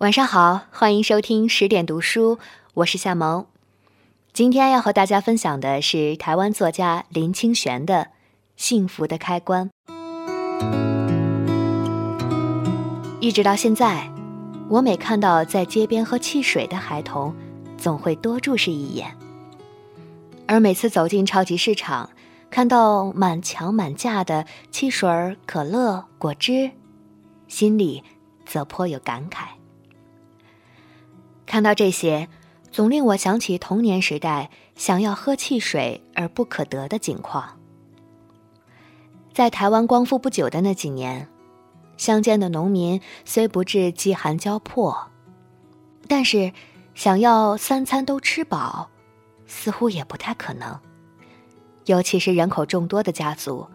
晚上好，欢迎收听十点读书，我是夏萌。今天要和大家分享的是台湾作家林清玄的《幸福的开关》。一直到现在，我每看到在街边喝汽水的孩童，总会多注视一眼；而每次走进超级市场，看到满墙满架的汽水、可乐、果汁，心里则颇有感慨。看到这些，总令我想起童年时代想要喝汽水而不可得的景况。在台湾光复不久的那几年，乡间的农民虽不至饥寒交迫，但是想要三餐都吃饱，似乎也不太可能。尤其是人口众多的家族，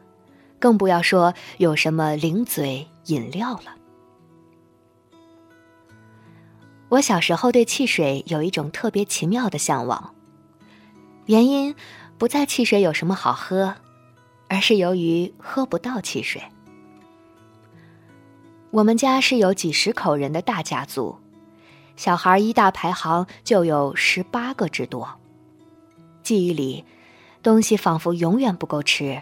更不要说有什么零嘴饮料了。我小时候对汽水有一种特别奇妙的向往，原因不在汽水有什么好喝，而是由于喝不到汽水。我们家是有几十口人的大家族，小孩一大排行就有十八个之多。记忆里，东西仿佛永远不够吃，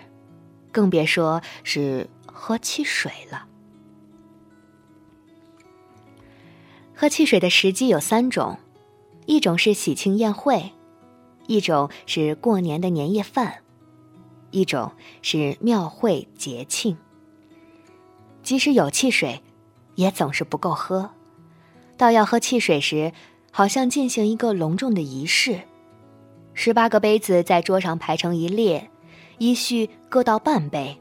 更别说是喝汽水了。喝汽水的时机有三种，一种是喜庆宴会，一种是过年的年夜饭，一种是庙会节庆。即使有汽水，也总是不够喝。到要喝汽水时，好像进行一个隆重的仪式，十八个杯子在桌上排成一列，依序各倒半杯，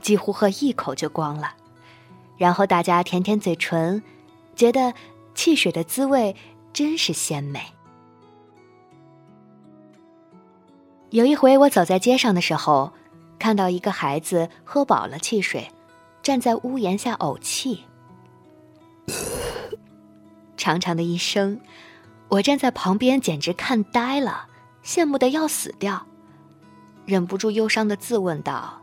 几乎喝一口就光了。然后大家舔舔嘴唇，觉得。汽水的滋味真是鲜美。有一回，我走在街上的时候，看到一个孩子喝饱了汽水，站在屋檐下呕气，长长的一声。我站在旁边，简直看呆了，羡慕的要死掉，忍不住忧伤的自问道：“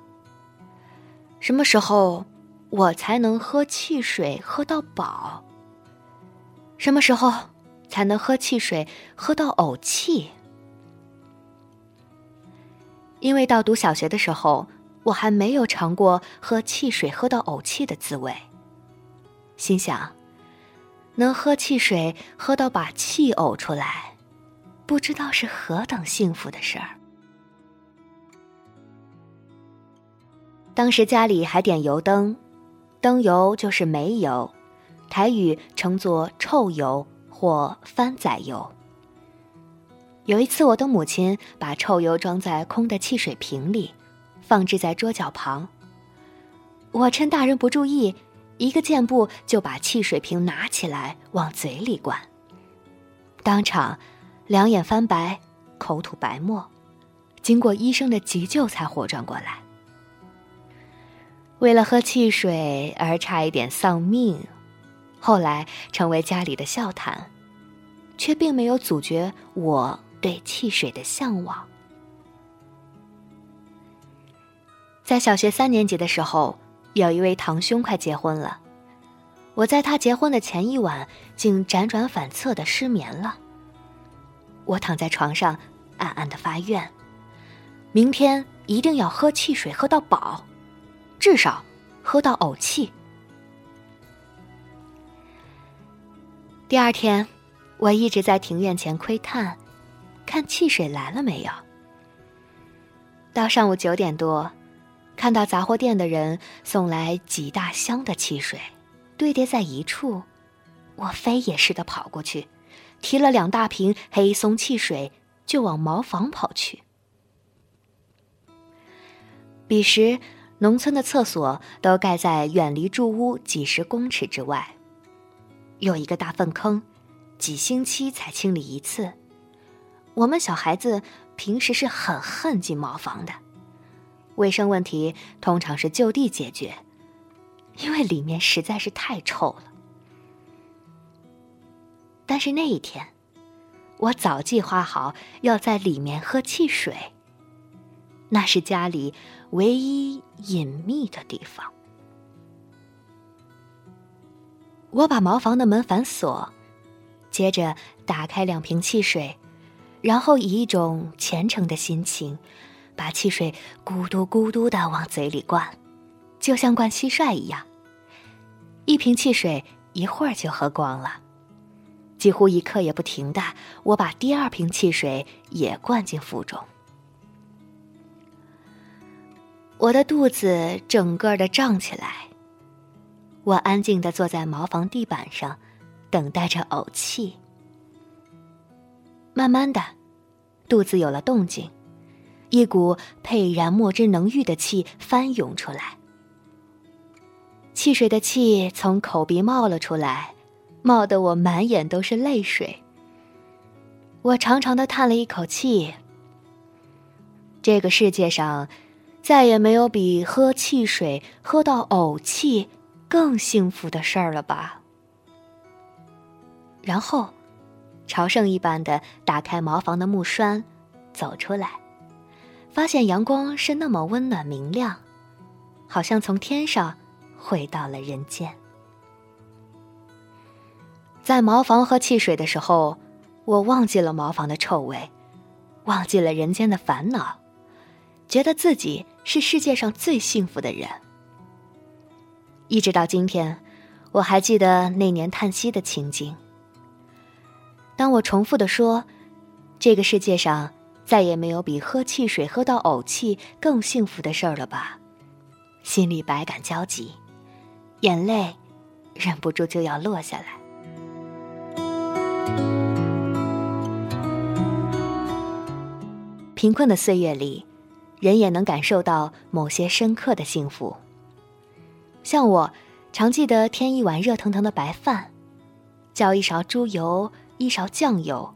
什么时候我才能喝汽水喝到饱？”什么时候才能喝汽水喝到呕气？因为到读小学的时候，我还没有尝过喝汽水喝到呕气的滋味。心想，能喝汽水喝到把气呕出来，不知道是何等幸福的事儿。当时家里还点油灯，灯油就是煤油。台语称作臭油或番仔油。有一次，我的母亲把臭油装在空的汽水瓶里，放置在桌角旁。我趁大人不注意，一个箭步就把汽水瓶拿起来往嘴里灌，当场两眼翻白，口吐白沫，经过医生的急救才活转过来。为了喝汽水而差一点丧命。后来成为家里的笑谈，却并没有阻绝我对汽水的向往。在小学三年级的时候，有一位堂兄快结婚了，我在他结婚的前一晚，竟辗转反侧的失眠了。我躺在床上，暗暗的发愿，明天一定要喝汽水喝到饱，至少喝到呕气。第二天，我一直在庭院前窥探，看汽水来了没有。到上午九点多，看到杂货店的人送来几大箱的汽水，堆叠在一处，我飞也似的跑过去，提了两大瓶黑松汽水，就往茅房跑去。彼时，农村的厕所都盖在远离住屋几十公尺之外。有一个大粪坑，几星期才清理一次。我们小孩子平时是很恨进茅房的，卫生问题通常是就地解决，因为里面实在是太臭了。但是那一天，我早计划好要在里面喝汽水，那是家里唯一隐秘的地方。我把茅房的门反锁，接着打开两瓶汽水，然后以一种虔诚的心情，把汽水咕嘟咕嘟的往嘴里灌，就像灌蟋蟀一样。一瓶汽水一会儿就喝光了，几乎一刻也不停的，我把第二瓶汽水也灌进腹中。我的肚子整个的胀起来。我安静的坐在茅房地板上，等待着呕气。慢慢的，肚子有了动静，一股沛然莫之能御的气翻涌出来。汽水的气从口鼻冒了出来，冒得我满眼都是泪水。我长长的叹了一口气。这个世界上。再也没有比喝汽水喝到呕气更幸福的事儿了吧？然后，朝圣一般的打开茅房的木栓，走出来，发现阳光是那么温暖明亮，好像从天上回到了人间。在茅房喝汽水的时候，我忘记了茅房的臭味，忘记了人间的烦恼。觉得自己是世界上最幸福的人。一直到今天，我还记得那年叹息的情景。当我重复的说：“这个世界上再也没有比喝汽水喝到呕气更幸福的事儿了吧？”心里百感交集，眼泪忍不住就要落下来。贫困的岁月里。人也能感受到某些深刻的幸福。像我，常记得添一碗热腾腾的白饭，浇一勺猪油，一勺酱油，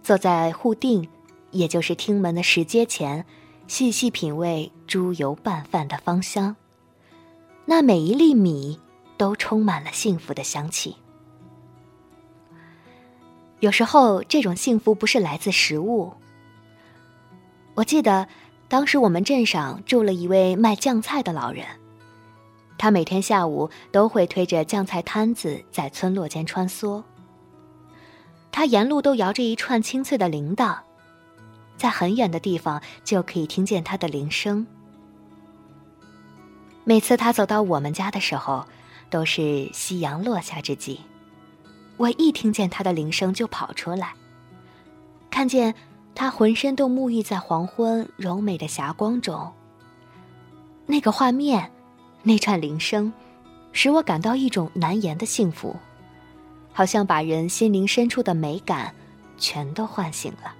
坐在户定，也就是厅门的石阶前，细细品味猪油拌饭的芳香。那每一粒米都充满了幸福的香气。有时候，这种幸福不是来自食物。我记得。当时我们镇上住了一位卖酱菜的老人，他每天下午都会推着酱菜摊子在村落间穿梭。他沿路都摇着一串清脆的铃铛，在很远的地方就可以听见他的铃声。每次他走到我们家的时候，都是夕阳落下之际，我一听见他的铃声就跑出来，看见。他浑身都沐浴在黄昏柔美的霞光中。那个画面，那串铃声，使我感到一种难言的幸福，好像把人心灵深处的美感全都唤醒了。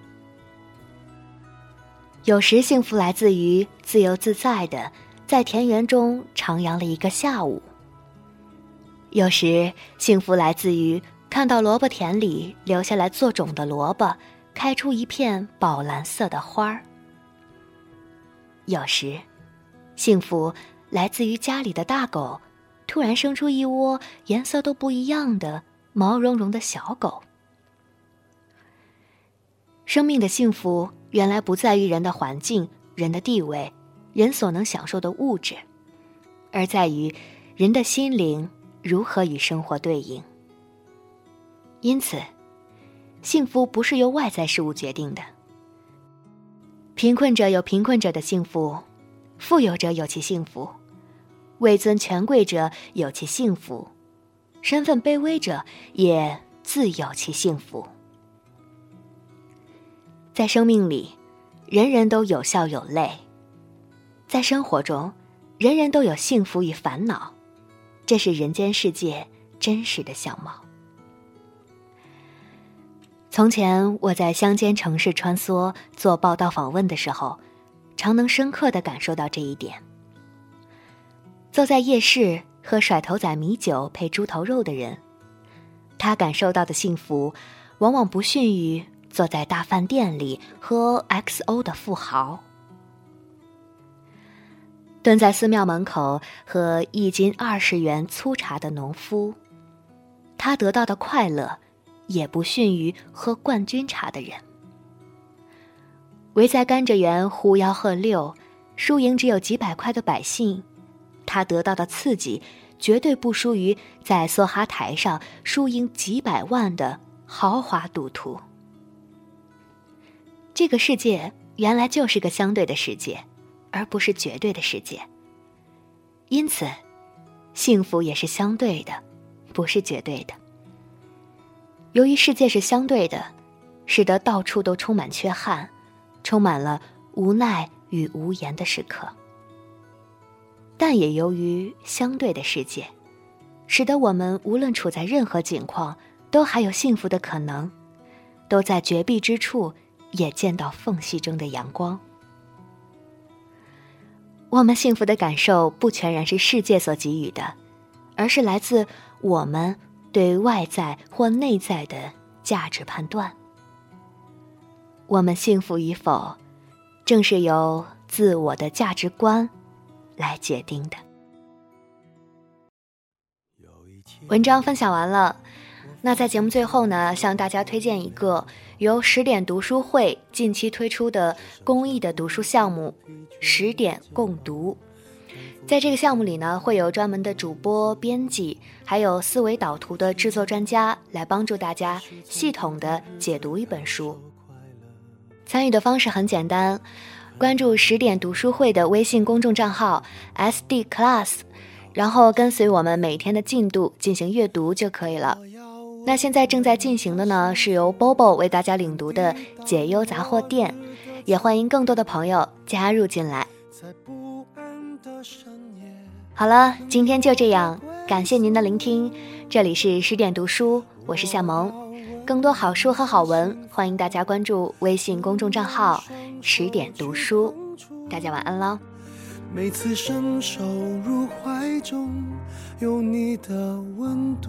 有时幸福来自于自由自在的在田园中徜徉了一个下午；有时幸福来自于看到萝卜田里留下来做种的萝卜。开出一片宝蓝色的花儿。有时，幸福来自于家里的大狗，突然生出一窝颜色都不一样的毛茸茸的小狗。生命的幸福原来不在于人的环境、人的地位、人所能享受的物质，而在于人的心灵如何与生活对应。因此。幸福不是由外在事物决定的。贫困者有贫困者的幸福，富有者有其幸福，位尊权贵者有其幸福，身份卑微者也自有其幸福。在生命里，人人都有笑有泪；在生活中，人人都有幸福与烦恼，这是人间世界真实的相貌。从前我在乡间城市穿梭做报道访问的时候，常能深刻的感受到这一点。坐在夜市喝甩头仔米酒配猪头肉的人，他感受到的幸福，往往不逊于坐在大饭店里喝 XO 的富豪。蹲在寺庙门口喝一斤二十元粗茶的农夫，他得到的快乐。也不逊于喝冠军茶的人。围在甘蔗园呼吆喝六，输赢只有几百块的百姓，他得到的刺激，绝对不输于在梭哈台上输赢几百万的豪华赌徒。这个世界原来就是个相对的世界，而不是绝对的世界。因此，幸福也是相对的，不是绝对的。由于世界是相对的，使得到处都充满缺憾，充满了无奈与无言的时刻。但也由于相对的世界，使得我们无论处在任何境况，都还有幸福的可能，都在绝壁之处也见到缝隙中的阳光。我们幸福的感受不全然是世界所给予的，而是来自我们对外在或内在的价值判断。我们幸福与否，正是由自我的价值观。来决定的。文章分享完了，那在节目最后呢，向大家推荐一个由十点读书会近期推出的公益的读书项目——十点共读。在这个项目里呢，会有专门的主播、编辑，还有思维导图的制作专家来帮助大家系统的解读一本书。参与的方式很简单。关注十点读书会的微信公众账号 SD Class，然后跟随我们每天的进度进行阅读就可以了。那现在正在进行的呢，是由 Bobo 为大家领读的解忧杂货店，也欢迎更多的朋友加入进来。好了，今天就这样，感谢您的聆听，这里是十点读书，我是夏萌。更多好书和好文，欢迎大家关注微信公众账号“十点读书”。大家晚安喽。每次伸手入怀中，有你的温度。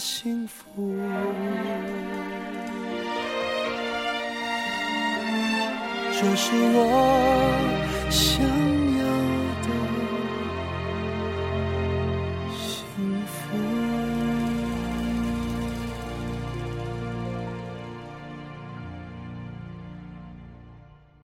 幸福，这是我想。